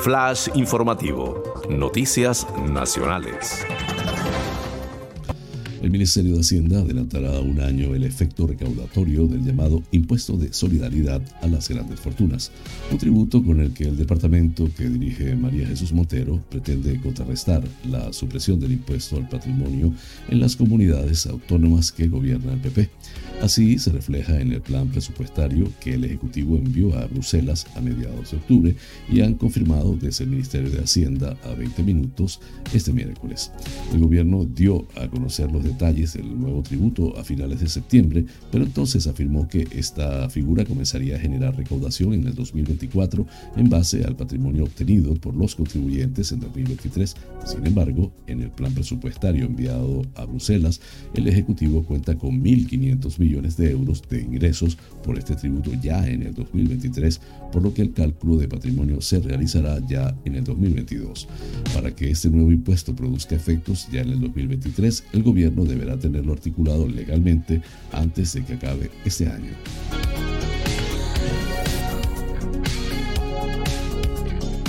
Flash informativo. Noticias nacionales. El Ministerio de Hacienda adelantará un año el efecto recaudatorio del llamado Impuesto de Solidaridad a las Grandes Fortunas, un tributo con el que el departamento que dirige María Jesús Montero pretende contrarrestar la supresión del impuesto al patrimonio en las comunidades autónomas que gobierna el PP. Así se refleja en el plan presupuestario que el Ejecutivo envió a Bruselas a mediados de octubre y han confirmado desde el Ministerio de Hacienda a 20 minutos este miércoles. El gobierno dio a conocer los detalles del nuevo tributo a finales de septiembre, pero entonces afirmó que esta figura comenzaría a generar recaudación en el 2024 en base al patrimonio obtenido por los contribuyentes en 2023. Sin embargo, en el plan presupuestario enviado a Bruselas, el Ejecutivo cuenta con 1.500 millones de euros de ingresos por este tributo ya en el 2023, por lo que el cálculo de patrimonio se realizará ya en el 2022. Para que este nuevo impuesto produzca efectos ya en el 2023, el gobierno deberá tenerlo articulado legalmente antes de que acabe este año.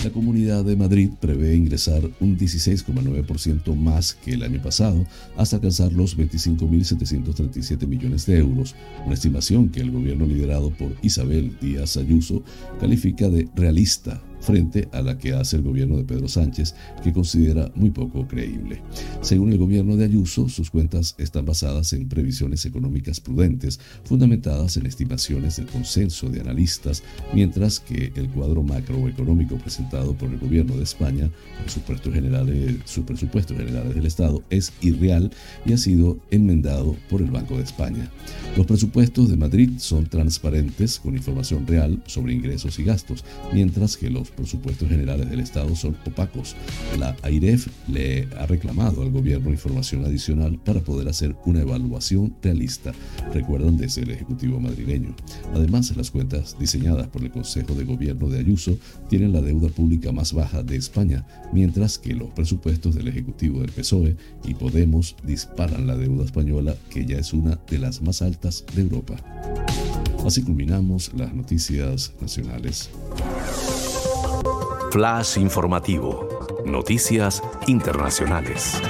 La Comunidad de Madrid prevé ingresar un 16,9% más que el año pasado hasta alcanzar los 25.737 millones de euros, una estimación que el gobierno liderado por Isabel Díaz Ayuso califica de realista frente a la que hace el gobierno de Pedro Sánchez, que considera muy poco creíble. Según el gobierno de Ayuso, sus cuentas están basadas en previsiones económicas prudentes, fundamentadas en estimaciones del consenso de analistas, mientras que el cuadro macroeconómico presentado por el gobierno de España sus presupuestos generales, sus presupuestos del Estado es irreal y ha sido enmendado por el Banco de España. Los presupuestos de Madrid son transparentes con información real sobre ingresos y gastos, mientras que los los presupuestos generales del Estado son opacos. La AIREF le ha reclamado al gobierno información adicional para poder hacer una evaluación realista, recuerdan desde el Ejecutivo madrileño. Además, las cuentas diseñadas por el Consejo de Gobierno de Ayuso tienen la deuda pública más baja de España, mientras que los presupuestos del Ejecutivo del PSOE y Podemos disparan la deuda española, que ya es una de las más altas de Europa. Así culminamos las noticias nacionales. Flash informativo. Noticias internacionales.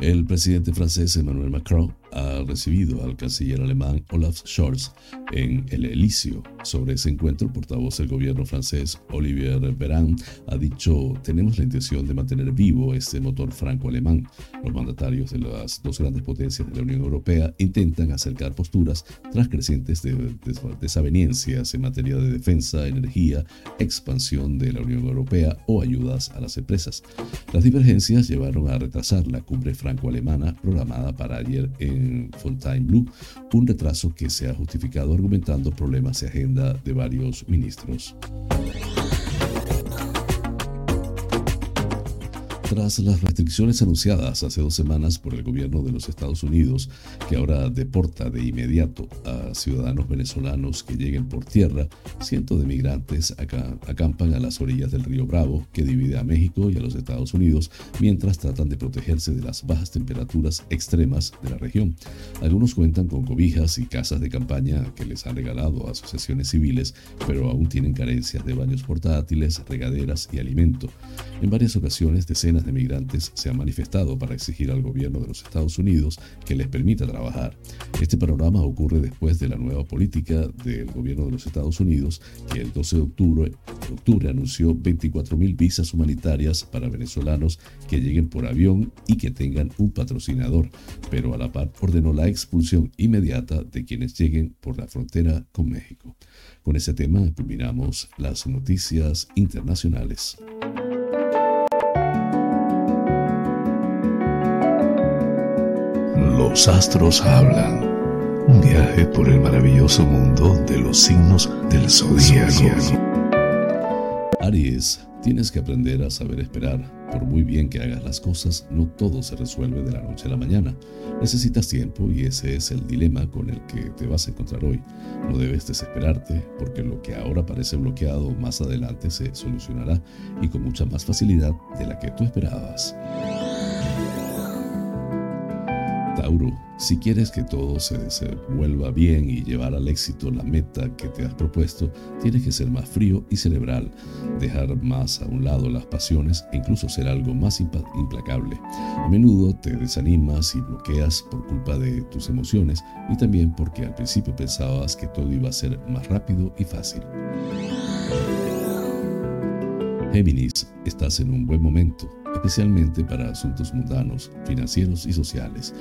El presidente francés Emmanuel Macron ha recibido al canciller alemán Olaf Scholz en el Elíseo. Sobre ese encuentro, el portavoz del gobierno francés, Olivier Véran, ha dicho, tenemos la intención de mantener vivo este motor franco-alemán. Los mandatarios de las dos grandes potencias de la Unión Europea intentan acercar posturas tras crecientes desavenencias en materia de defensa, energía, expansión de la Unión Europea o ayudas a las empresas. Las divergencias llevaron a retrasar la cumbre franco-alemana programada para ayer en Fontainebleau, un retraso que se ha justificado argumentando problemas de agenda de varios ministros. Tras las restricciones anunciadas hace dos semanas por el gobierno de los Estados Unidos, que ahora deporta de inmediato a ciudadanos venezolanos que lleguen por tierra, cientos de migrantes acampan a las orillas del río Bravo, que divide a México y a los Estados Unidos, mientras tratan de protegerse de las bajas temperaturas extremas de la región. Algunos cuentan con cobijas y casas de campaña que les han regalado asociaciones civiles, pero aún tienen carencias de baños portátiles, regaderas y alimento. En varias ocasiones, decenas de migrantes se han manifestado para exigir al gobierno de los Estados Unidos que les permita trabajar. Este panorama ocurre después de la nueva política del gobierno de los Estados Unidos, que el 12 de octubre, octubre anunció 24.000 visas humanitarias para venezolanos que lleguen por avión y que tengan un patrocinador, pero a la par ordenó la expulsión inmediata de quienes lleguen por la frontera con México. Con ese tema culminamos las noticias internacionales. Los astros hablan. Un viaje por el maravilloso mundo de los signos del zodíaco. Aries, tienes que aprender a saber esperar. Por muy bien que hagas las cosas, no todo se resuelve de la noche a la mañana. Necesitas tiempo y ese es el dilema con el que te vas a encontrar hoy. No debes desesperarte porque lo que ahora parece bloqueado más adelante se solucionará y con mucha más facilidad de la que tú esperabas. Tauro, si quieres que todo se desenvuelva bien y llevar al éxito la meta que te has propuesto, tienes que ser más frío y cerebral, dejar más a un lado las pasiones e incluso ser algo más implacable. A menudo te desanimas y bloqueas por culpa de tus emociones y también porque al principio pensabas que todo iba a ser más rápido y fácil. Géminis, estás en un buen momento especialmente para asuntos mundanos, financieros y sociales.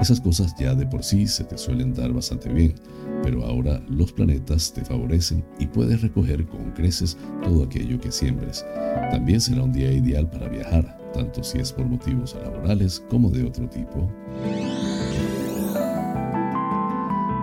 Esas cosas ya de por sí se te suelen dar bastante bien, pero ahora los planetas te favorecen y puedes recoger con creces todo aquello que siembres. También será un día ideal para viajar, tanto si es por motivos laborales como de otro tipo.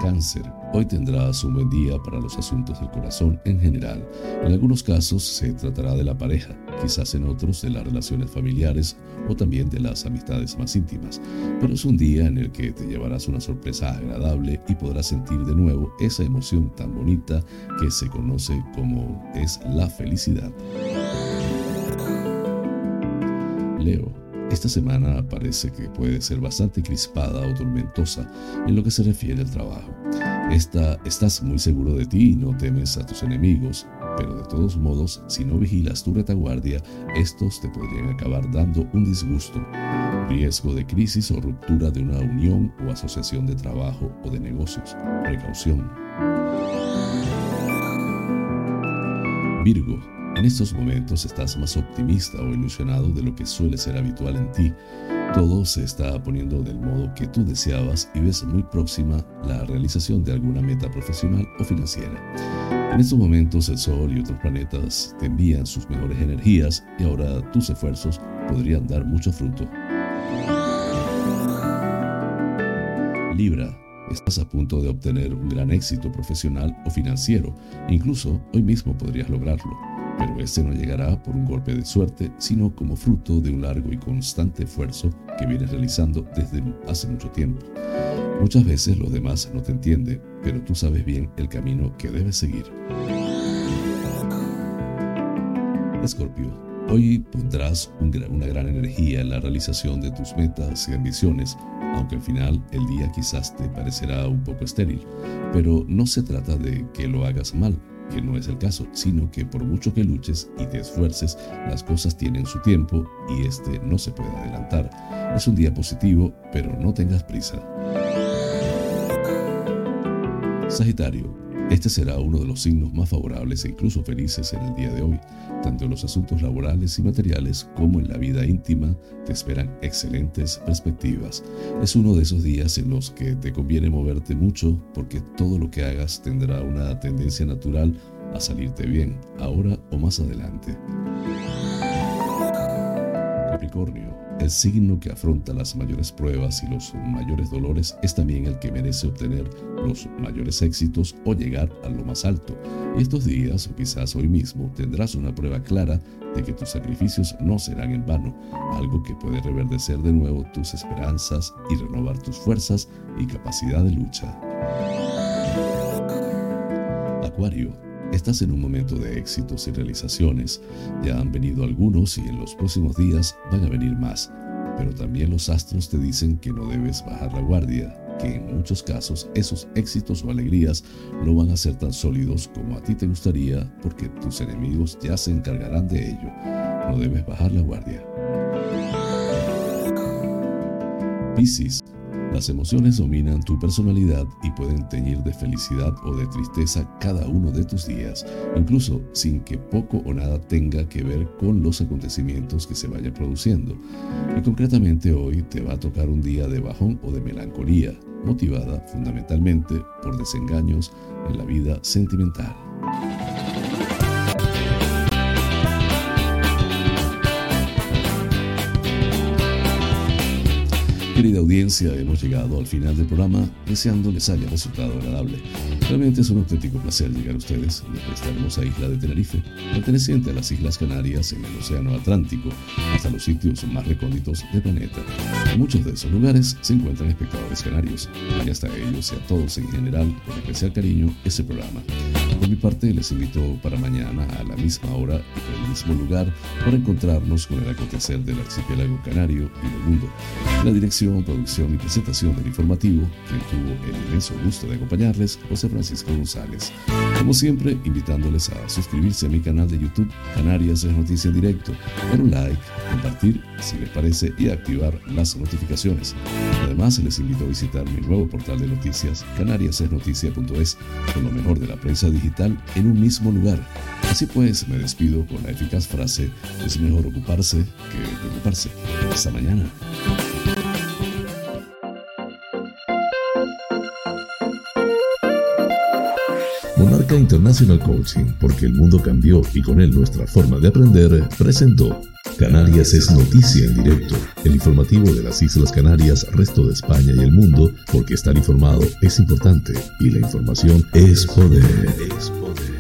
Cáncer. Hoy tendrás un buen día para los asuntos del corazón en general. En algunos casos se tratará de la pareja, quizás en otros de las relaciones familiares o también de las amistades más íntimas. Pero es un día en el que te llevarás una sorpresa agradable y podrás sentir de nuevo esa emoción tan bonita que se conoce como es la felicidad. Leo. Esta semana parece que puede ser bastante crispada o tormentosa en lo que se refiere al trabajo. Esta, estás muy seguro de ti y no temes a tus enemigos, pero de todos modos, si no vigilas tu retaguardia, estos te podrían acabar dando un disgusto, riesgo de crisis o ruptura de una unión o asociación de trabajo o de negocios. Precaución. Virgo, en estos momentos estás más optimista o ilusionado de lo que suele ser habitual en ti. Todo se está poniendo del modo que tú deseabas y ves muy próxima la realización de alguna meta profesional o financiera. En estos momentos el Sol y otros planetas te envían sus mejores energías y ahora tus esfuerzos podrían dar mucho fruto. Libra, estás a punto de obtener un gran éxito profesional o financiero. Incluso hoy mismo podrías lograrlo pero este no llegará por un golpe de suerte, sino como fruto de un largo y constante esfuerzo que vienes realizando desde hace mucho tiempo. Muchas veces los demás no te entienden, pero tú sabes bien el camino que debes seguir. Escorpio, hoy pondrás una gran energía en la realización de tus metas y ambiciones, aunque al final el día quizás te parecerá un poco estéril, pero no se trata de que lo hagas mal, que no es el caso, sino que por mucho que luches y te esfuerces, las cosas tienen su tiempo y este no se puede adelantar. Es un día positivo, pero no tengas prisa. Sagitario, este será uno de los signos más favorables e incluso felices en el día de hoy. Tanto en los asuntos laborales y materiales como en la vida íntima te esperan excelentes perspectivas. Es uno de esos días en los que te conviene moverte mucho porque todo lo que hagas tendrá una tendencia natural a salirte bien, ahora o más adelante. Capricornio. El signo que afronta las mayores pruebas y los mayores dolores es también el que merece obtener los mayores éxitos o llegar a lo más alto. Y estos días, o quizás hoy mismo, tendrás una prueba clara de que tus sacrificios no serán en vano, algo que puede reverdecer de nuevo tus esperanzas y renovar tus fuerzas y capacidad de lucha. Acuario Estás en un momento de éxitos y realizaciones. Ya han venido algunos y en los próximos días van a venir más. Pero también los astros te dicen que no debes bajar la guardia, que en muchos casos esos éxitos o alegrías no van a ser tan sólidos como a ti te gustaría porque tus enemigos ya se encargarán de ello. No debes bajar la guardia. Piscis las emociones dominan tu personalidad y pueden teñir de felicidad o de tristeza cada uno de tus días, incluso sin que poco o nada tenga que ver con los acontecimientos que se vayan produciendo. Y concretamente hoy te va a tocar un día de bajón o de melancolía, motivada fundamentalmente por desengaños en la vida sentimental. Querida audiencia, hemos llegado al final del programa deseando les haya resultado agradable. Realmente es un auténtico placer llegar a ustedes desde esta hermosa isla de Tenerife, perteneciente a las Islas Canarias en el Océano Atlántico, hasta los sitios más recónditos del planeta. En muchos de esos lugares se encuentran espectadores canarios, y hasta ellos y a todos en general, con especial cariño, ese programa. Por mi parte, les invito para mañana a la misma hora y en el mismo lugar para encontrarnos con el acontecer del archipiélago canario y del mundo. la dirección, producción y presentación del informativo, quien tuvo el inmenso gusto de acompañarles, José Francisco González. Como siempre, invitándoles a suscribirse a mi canal de YouTube, Canarias es Noticia en Directo, dar un like, compartir si les parece y activar las notificaciones. Además, les invito a visitar mi nuevo portal de noticias, canariasesnoticia.es, con lo mejor de la prensa digital en un mismo lugar. Así pues, me despido con la eficaz frase, es mejor ocuparse que preocuparse. Hasta mañana. Monarca International Coaching, porque el mundo cambió y con él nuestra forma de aprender, presentó Canarias es noticia en directo, el informativo de las Islas Canarias, resto de España y el mundo, porque estar informado es importante y la información es poder. Es poder.